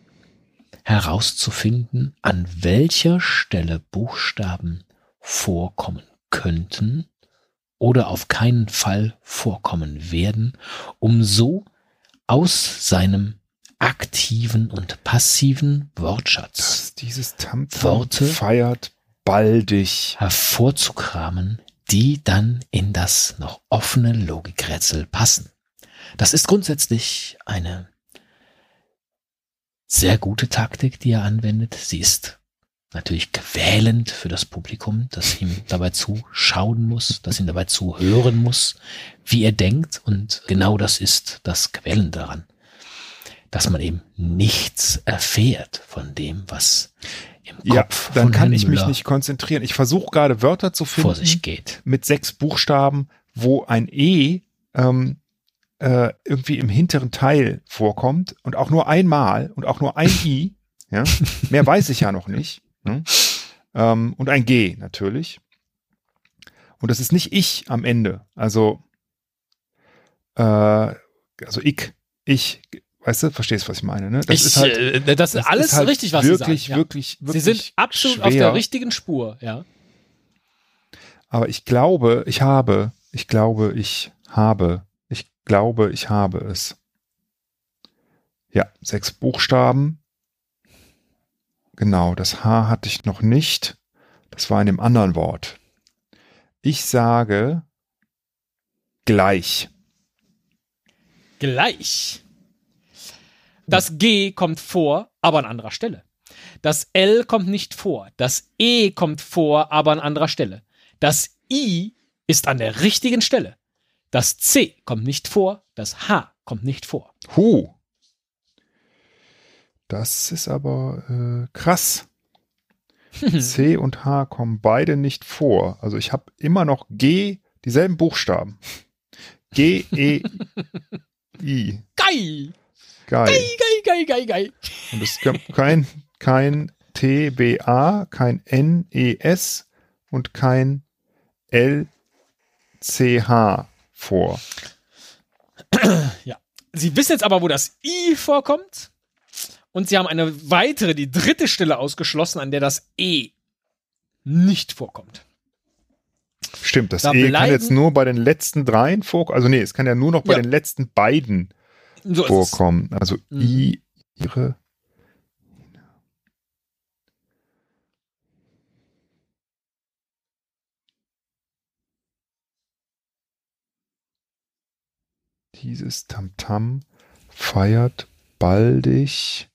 herauszufinden, an welcher Stelle Buchstaben vorkommen könnten oder auf keinen Fall vorkommen werden, um so aus seinem aktiven und passiven Wortschatz dieses Worte- feiert baldig. hervorzukramen, die dann in das noch offene Logikrätsel passen. Das ist grundsätzlich eine sehr gute Taktik, die er anwendet. Sie ist natürlich quälend für das Publikum, das ihm dabei zuschauen muss, das ihm dabei zuhören muss, wie er denkt. Und genau das ist das Quälende daran, dass man eben nichts erfährt von dem, was im Ja, Kopf dann kann Herrn ich mich Müller nicht konzentrieren. Ich versuche gerade Wörter zu vor finden sich geht. mit sechs Buchstaben, wo ein E ähm, äh, irgendwie im hinteren Teil vorkommt und auch nur einmal und auch nur ein I. Ja? Mehr weiß ich ja noch nicht. Ne? Ähm, und ein G natürlich. Und das ist nicht ich am Ende. Also, äh, also ich, ich, weißt du, verstehst, was ich meine, ne? Das ich, ist halt, äh, das ist alles ist halt richtig, was wirklich, Sie sagen. wirklich, ja. wirklich Sie sind absolut schwer. auf der richtigen Spur, ja. Aber ich glaube, ich habe, ich glaube, ich habe, glaube, ich habe es. Ja, sechs Buchstaben. Genau, das H hatte ich noch nicht. Das war in dem anderen Wort. Ich sage gleich. Gleich. Das G kommt vor, aber an anderer Stelle. Das L kommt nicht vor. Das E kommt vor, aber an anderer Stelle. Das I ist an der richtigen Stelle. Das C kommt nicht vor. Das H kommt nicht vor. Hu. Das ist aber äh, krass. C und H kommen beide nicht vor. Also ich habe immer noch G, dieselben Buchstaben. G, E, I. Geil! Geil. Geil, geil, geil, geil. Und es gibt kein, kein T, B, A, kein N, E, S und kein L, C, H vor. Sie wissen jetzt aber, wo das I vorkommt. Und Sie haben eine weitere, die dritte Stelle ausgeschlossen, an der das E nicht vorkommt. Stimmt, das Da E kann jetzt nur bei den letzten dreien vorkommen. Also nee, es kann ja nur noch bei Ja. den letzten beiden So vorkommen. Also Mhm. I, ihre. Dieses Tamtam feiert baldig.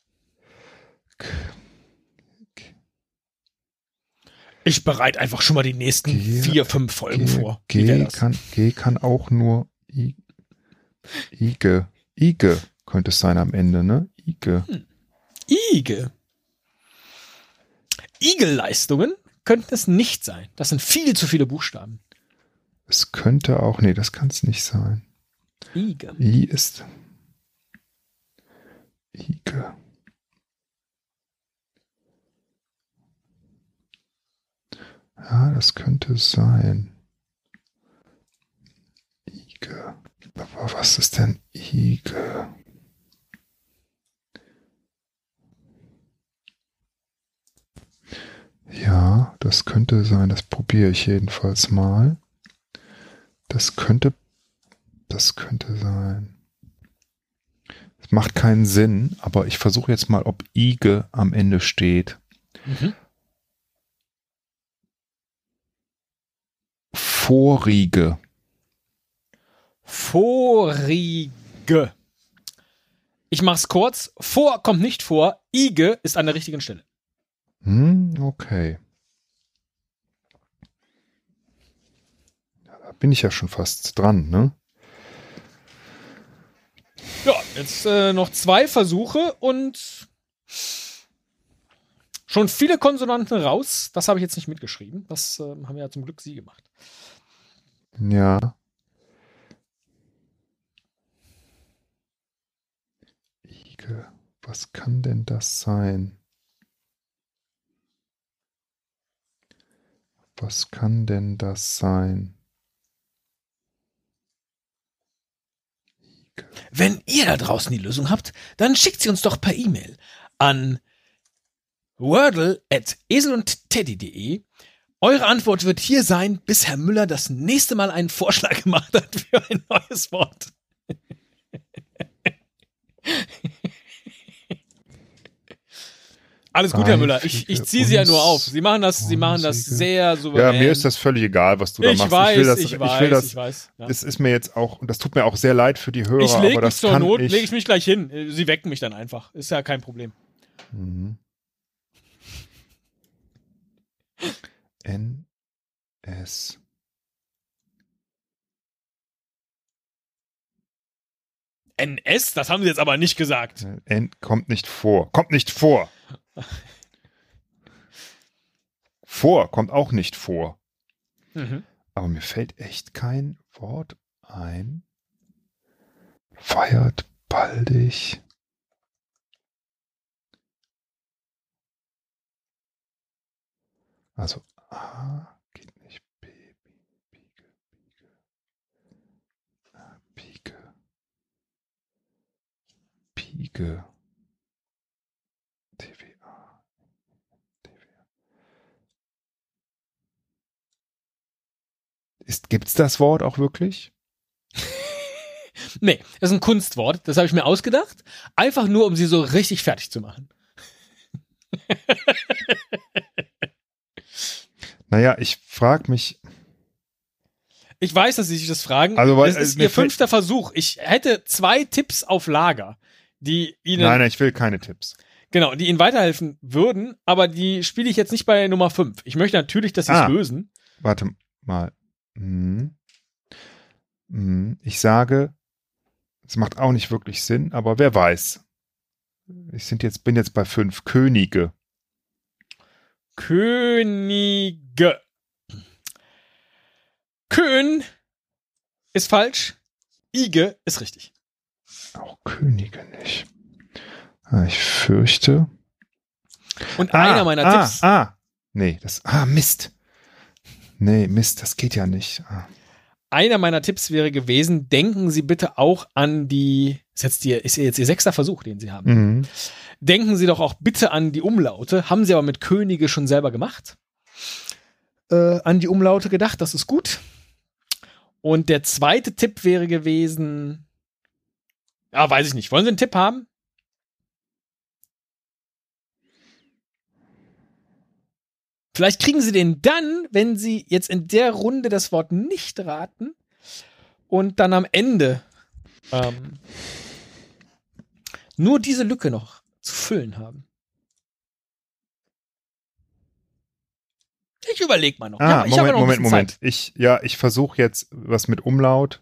Ich bereite einfach schon mal die nächsten G- vier, fünf Folgen G, vor. G, kann, G kann auch nur I, Ige. Ige könnte es sein am Ende, ne? Ige. Ige. Igelleistungen könnten es nicht sein. Das sind viel zu viele Buchstaben. Es könnte auch, nee, das kann es nicht sein. Ige. I ist Ige. Ja, das könnte sein. Ige. Aber was ist denn Ige? Ja, Das könnte sein, das probiere ich jedenfalls mal. Das könnte, das könnte sein. Es macht keinen Sinn, aber ich versuche jetzt mal, ob Ige am Ende steht. Mhm. Vorige. Vorige. Ich mach's kurz. Vor kommt nicht vor. Ige ist an der richtigen Stelle. Hm, okay. Da bin ich ja schon fast dran, ne? Jetzt äh, noch zwei Versuche und schon viele Konsonanten raus. Das habe ich jetzt nicht mitgeschrieben. Das äh, haben ja zum Glück Sie gemacht. Ja. Ige, was kann denn das sein? Was kann denn das sein? Wenn ihr da draußen die Lösung habt, dann schickt sie uns doch per E-Mail an wordle at eselundteddy.de. Eure Antwort wird hier sein, bis Herr Müller das nächste Mal einen Vorschlag gemacht hat für ein neues Wort. Alles gut, Herr Müller. Ich, ich ziehe Sie ja nur auf. Sie machen das, Sie machen das sehr souverän. Ja, mir ist das völlig egal, was du da ich machst. weiß, ich will das, ich ich weiß, will das, ich weiß. Ja. das ist mir jetzt auch, und das tut mir auch sehr leid für die Hörer, Ich lege mich zur Not, lege ich mich gleich hin. Sie wecken mich dann einfach. Ist ja kein Problem. Mhm. N S NS, das haben Sie jetzt aber nicht gesagt. N kommt nicht vor. Kommt nicht vor. Vor kommt auch nicht vor. Mhm. Aber mir fällt echt kein Wort ein. Feiert baldig. Also A geht nicht. B, B, Biege, Biege. Ah, Biege. Biege. Ist, gibt's das Wort auch wirklich? Nee, das ist ein Kunstwort. Das habe ich mir ausgedacht. Einfach nur, um sie so richtig fertig zu machen. Naja, ich frage mich, Ich weiß, dass Sie sich das fragen. Also, weil- es ist mir Ihr fünfter Versuch. Ich hätte zwei Tipps auf Lager, die Ihnen, nein, nein, ich will keine Tipps. genau, die Ihnen weiterhelfen würden, aber die spiele ich jetzt nicht bei Nummer fünf. Ich möchte natürlich, dass Sie es Ah. lösen. Warte mal. Hm. Hm. Ich sage, es macht auch nicht wirklich Sinn, aber wer weiß. Ich sind jetzt, bin jetzt bei fünf Könige. Könige. Kön ist falsch. Ige ist richtig. Auch Könige nicht. Ah, Ich fürchte. Und Ah, einer meiner ah, Tipps. Ah, nee, das. Ah, Mist. Nee, Mist, das geht ja nicht. Ah. Einer meiner Tipps wäre gewesen, denken Sie bitte auch an die, ist jetzt, die, ist jetzt Ihr sechster Versuch, den Sie haben. Mhm. Denken Sie doch auch bitte an die Umlaute. Haben Sie aber mit Könige schon selber gemacht. Äh, an die Umlaute gedacht, das ist gut. Und der zweite Tipp wäre gewesen, ja, weiß ich nicht. Wollen Sie einen Tipp haben? Vielleicht kriegen Sie den dann, wenn Sie jetzt in der Runde das Wort nicht raten und dann am Ende ähm, nur diese Lücke noch zu füllen haben. Ich überlege mal noch. Ah, Ja, Moment, noch Moment, Moment. Zeit. Ich, ja, ich versuche jetzt was mit Umlaut.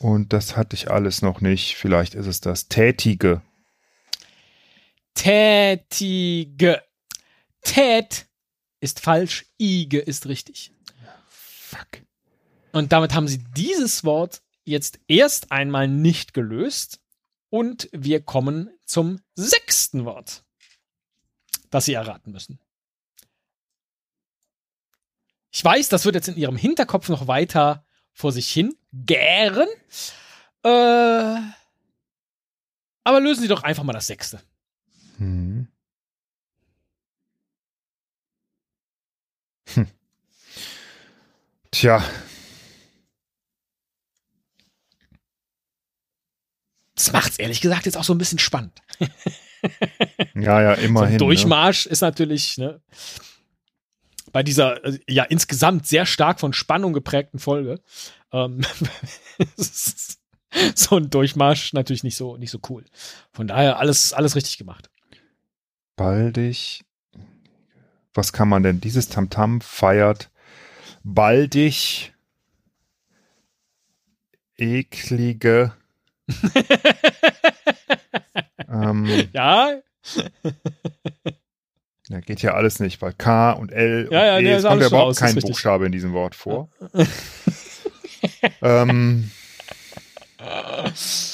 Und das hatte ich alles noch nicht. Vielleicht ist es das Tätige. Tätige. Tät ist falsch, Ige ist richtig. Fuck. Und damit haben sie dieses Wort jetzt erst einmal nicht gelöst. Und wir kommen zum sechsten Wort, das sie erraten müssen. Ich weiß, das wird jetzt in ihrem Hinterkopf noch weiter vor sich hin gären. Äh, aber lösen Sie doch einfach mal das sechste. Hm. Tja, Das macht's ehrlich gesagt jetzt auch so ein bisschen spannend. ja, ja, So immerhin. ein ne? Durchmarsch ist natürlich, ne, bei dieser, äh, ja, insgesamt sehr stark von Spannung geprägten Folge, ähm, so ein Durchmarsch natürlich nicht so, nicht so cool. Von daher alles, alles richtig gemacht. Baldig. Was kann man denn? Dieses Tamtam feiert baldig eklige ähm, Ja, ja, geht ja alles nicht, weil K und L und Ja, ja, E, nee, es kommt ja überhaupt kein. Buchstabe in diesem Wort vor. ähm,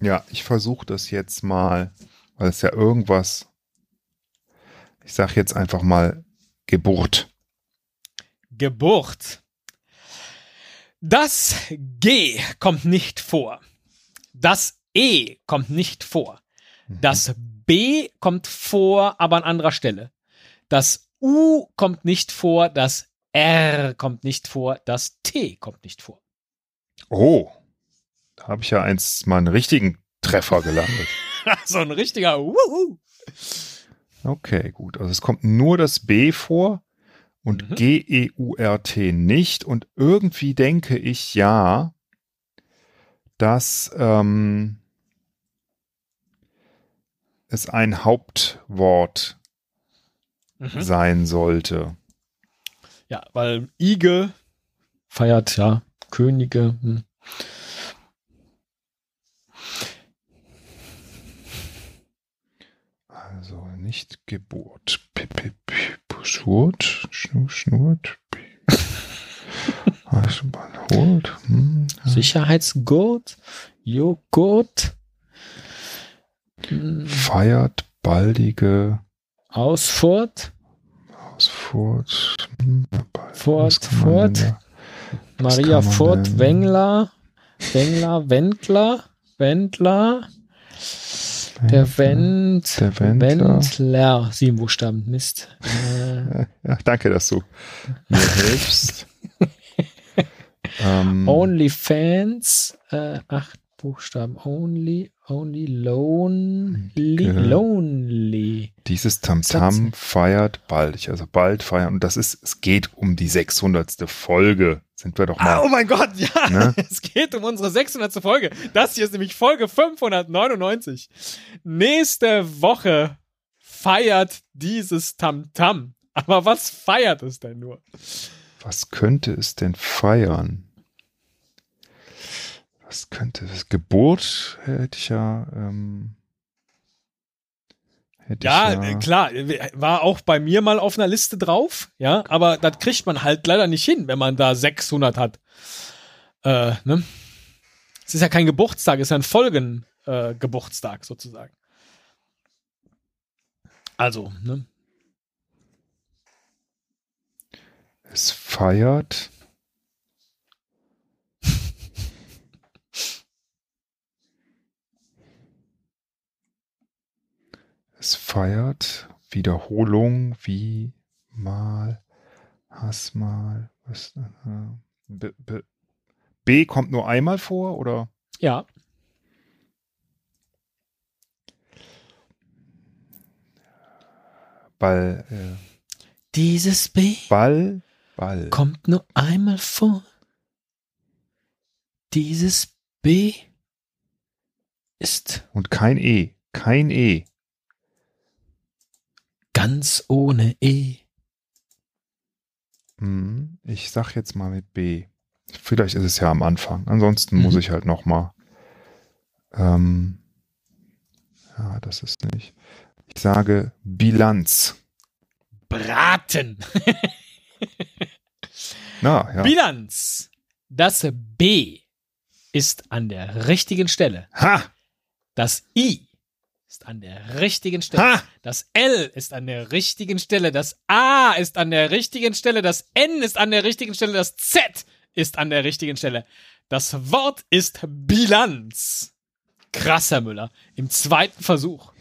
ja, ich versuche das jetzt mal, weil es ja irgendwas, ich sag jetzt einfach mal Geburt. Geburt. Das G kommt nicht vor. Das E kommt nicht vor. Das B kommt vor, aber an anderer Stelle. Das U kommt nicht vor, das R kommt nicht vor, das T kommt nicht vor. Oh, habe ich ja eins mal einen richtigen Treffer gelandet. so ein richtiger Wuhu. Okay, gut. Also es kommt nur das B vor und Mhm. G-E-U-R-T nicht. Und irgendwie denke ich ja, dass ähm, es ein Hauptwort Mhm. sein sollte. Ja, weil Ige feiert ja Könige. Hm. Also nicht Geburt. P -p -p Schurt, Schnur, Schnurt. P- Eisenbahn holt. Hm. Sicherheitsgurt, Joghurt, Feiert baldige Ausfurt, Ausfurt. Hm, Fort, Fort. Maria denn- Wengler, Wengler, Wendler, Wendler, der Wend, Der Wendler. Wendler, sieben Buchstaben, Mist. Äh, Ja, danke, dass du mir hilfst. ähm, Onlyfans, äh, acht Buchstaben, Only, Only, Lonely, Ge- Lonely. dieses Tamtam Sätze. feiert bald, also bald feiern. Und das ist, es geht um die 600. Folge. Sind wir doch Ah, oh mal. mein Gott, ja. Ne? Es geht um unsere 600. Folge. Das hier ist nämlich Folge 599. Nächste Woche feiert dieses Tamtam. Aber was feiert es denn nur? Was könnte es denn feiern? Was könnte es? Geburt hätte ich ja. Ähm, hätte Ja, ich äh, klar, war auch bei mir mal auf einer Liste drauf, ja, aber das kriegt man halt leider nicht hin, wenn man da 600 hat. Äh, ne? Es ist ja kein Geburtstag, es ist ja ein Folgengeburtstag äh, sozusagen. Also, ne? Es feiert. Es feiert Wiederholung wie mal, Hass mal. Was, äh, B, B, B kommt nur einmal vor oder? Ja. Ball, äh, Dieses B Ball, Ball. kommt nur einmal vor. Dieses B ist Und kein E, kein E. ganz ohne E. Hm, Ich sag jetzt mal mit B. Vielleicht ist es ja am Anfang. Ansonsten Mhm. muss ich halt noch mal. Ähm, ja, das ist nicht. Ich sage Bilanz. Braten. Na, ja. Bilanz. Das B ist an der richtigen Stelle. ha! Das I ist an der richtigen Stelle. Ha! Das L ist an der richtigen Stelle. Das A ist an der richtigen Stelle. Das N ist an der richtigen Stelle. Das Z ist an der richtigen Stelle. Das Wort ist Bilanz. Krass, Herr Müller. Im zweiten Versuch.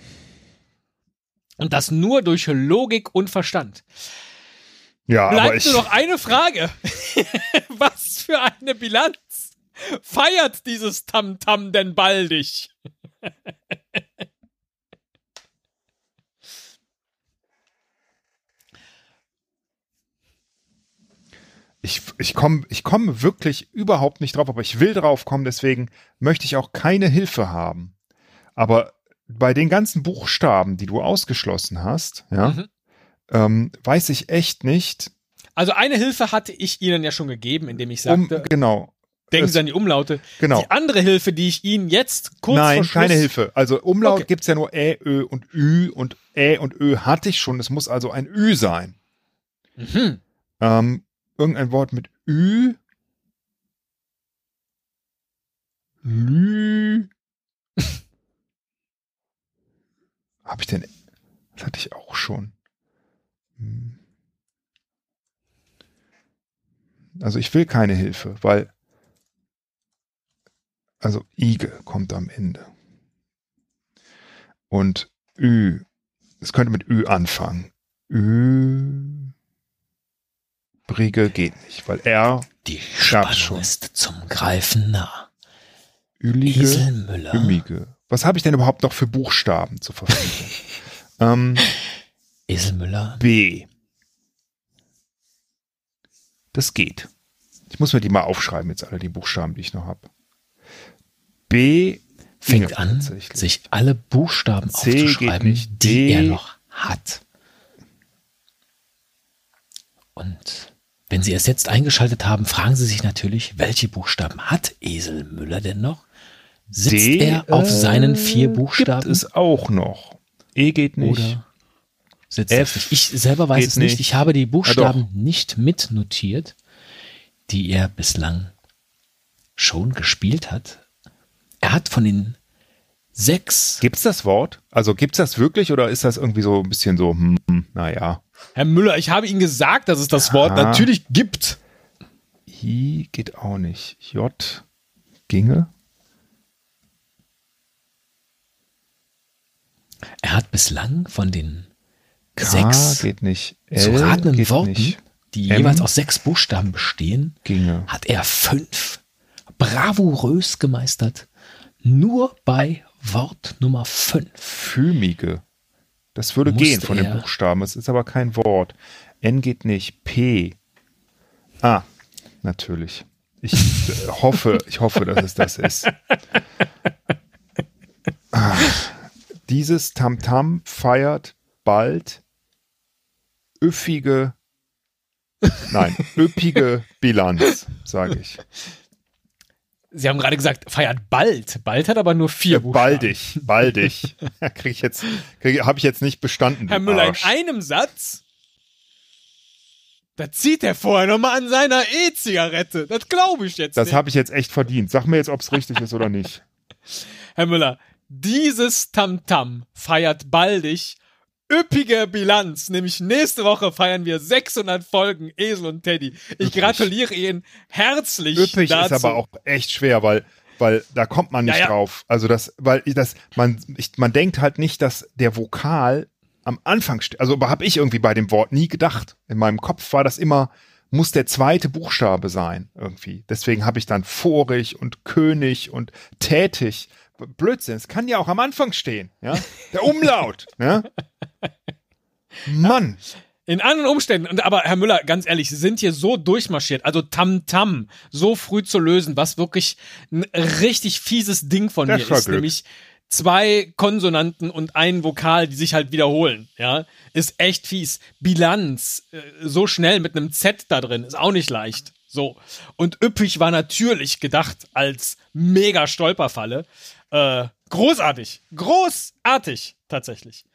Und das nur durch Logik und Verstand. Ja, aber Bleibt ich, nur noch eine Frage. Was für eine Bilanz feiert dieses Tamtam denn baldig? ich, ich komme ich komm wirklich überhaupt nicht drauf, aber ich will drauf kommen, deswegen möchte ich auch keine Hilfe haben. Aber bei den ganzen Buchstaben, die du ausgeschlossen hast, ja, Mhm. ähm, weiß ich echt nicht, Also eine Hilfe hatte ich Ihnen ja schon gegeben, indem ich um, sagte, genau, denken es- Sie an die Umlaute. genau. Die andere Hilfe, die ich Ihnen jetzt kurz Nein, vor keine Hilfe. Also Umlaut Okay. gibt's ja nur Ä, Ö und Ü und Ä und Ö hatte ich schon. Es muss also ein Ü sein. Mhm. Ähm, irgendein Wort mit Ü. Lü. Hab ich denn? Das hatte ich auch schon. Hm. Also ich will keine Hilfe, weil also Ige kommt am Ende. Und Ü. Es könnte mit Ü anfangen. Ü. Brige geht nicht, weil R, Die Spannung schon. ist zum Greifen nah. Ülige. Ümmige. Was habe ich denn überhaupt noch für Buchstaben zur Verfügung? ähm, Esel Müller. B. Das geht. Ich muss mir die mal aufschreiben, jetzt alle die Buchstaben, die ich noch habe. B fängt an, sich alle Buchstaben C aufzuschreiben, nicht. die D. er noch hat. Und wenn Sie es jetzt eingeschaltet haben, fragen Sie sich natürlich, welche Buchstaben hat Esel Müller denn noch? Sitzt D, er auf äh, seinen vier Buchstaben? Gibt es auch noch. E geht nicht. Oder sitzt F nicht? Ich selber weiß es nicht. nicht. Ich habe die Buchstaben doch. nicht mitnotiert, die er bislang schon gespielt hat. Er hat von den sechs Gibt's das Wort? Also gibt's das wirklich oder ist das irgendwie so ein bisschen so, hm, naja. Herr Müller, ich habe Ihnen gesagt, dass es das Wort Ja. natürlich gibt. I geht auch nicht. J ginge. Er hat bislang von den K sechs geht nicht. L zu ratenden Worten, nicht. die M jeweils aus sechs Buchstaben bestehen, Ginge. hat er fünf bravourös gemeistert. Nur bei Wort Nummer fünf. Fümige. Das würde Musste gehen von den Buchstaben. Es ist aber kein Wort. N geht nicht. P. Ah, natürlich. Ich äh, hoffe, ich hoffe, dass es das ist. Ah, dieses Tamtam feiert bald üffige, nein, üppige Bilanz, sage ich. Sie haben gerade gesagt, feiert bald. Bald hat aber nur vier Äh, Buchstaben. baldig, baldig. Krieg ich jetzt, habe ich jetzt nicht bestanden. Herr Müller, in Arsch. einem Satz, da zieht er vorher nochmal an seiner E-Zigarette. Das glaube ich jetzt Das habe ich jetzt echt verdient. Sag mir jetzt, ob es richtig ist oder nicht. Herr Müller, dieses Tamtam feiert baldig üppige Bilanz. Nämlich nächste Woche feiern wir 600 Folgen Esel und Teddy. Ich Üppig. gratuliere Ihnen herzlich Üppig dazu. ist aber auch echt schwer, weil, weil da kommt man nicht Ja, ja. drauf. Also das, weil das, man, ich, man denkt halt nicht, dass der Vokal am Anfang steht. Also habe ich irgendwie bei dem Wort nie gedacht. In meinem Kopf war das immer, muss der zweite Buchstabe sein irgendwie. Deswegen habe ich dann vorig und König und tätig. Blödsinn, es kann ja auch am Anfang stehen, ja? Der Umlaut, ne? Mann, In anderen Umständen, aber Herr Müller, ganz ehrlich, Sie sind hier so durchmarschiert, also Tam-Tam so früh zu lösen, was wirklich ein richtig fieses Ding von Das mir ist, Glück. nämlich zwei Konsonanten und ein Vokal, die sich halt wiederholen, ja, ist echt fies. Bilanz, äh, so schnell mit einem Z da drin, ist auch nicht leicht. So. Und üppig war natürlich gedacht als mega Stolperfalle. Äh, großartig. Großartig, tatsächlich.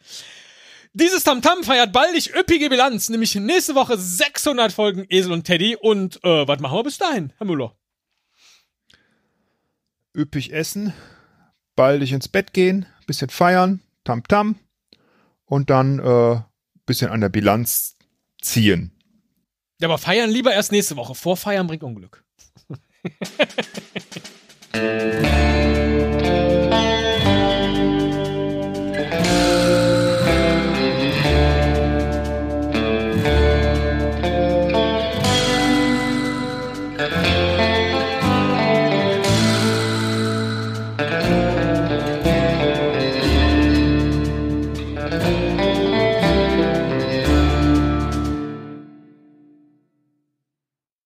Dieses Tamtam feiert baldig üppige Bilanz, nämlich nächste Woche 600 Folgen Esel und Teddy. Und äh, was machen wir bis dahin, Herr Müller? üppig essen, baldig ins Bett gehen, bisschen feiern, Tam-Tam und dann äh, bisschen an der Bilanz ziehen. Ja, aber feiern lieber erst nächste Woche. Vorfeiern bringt Unglück.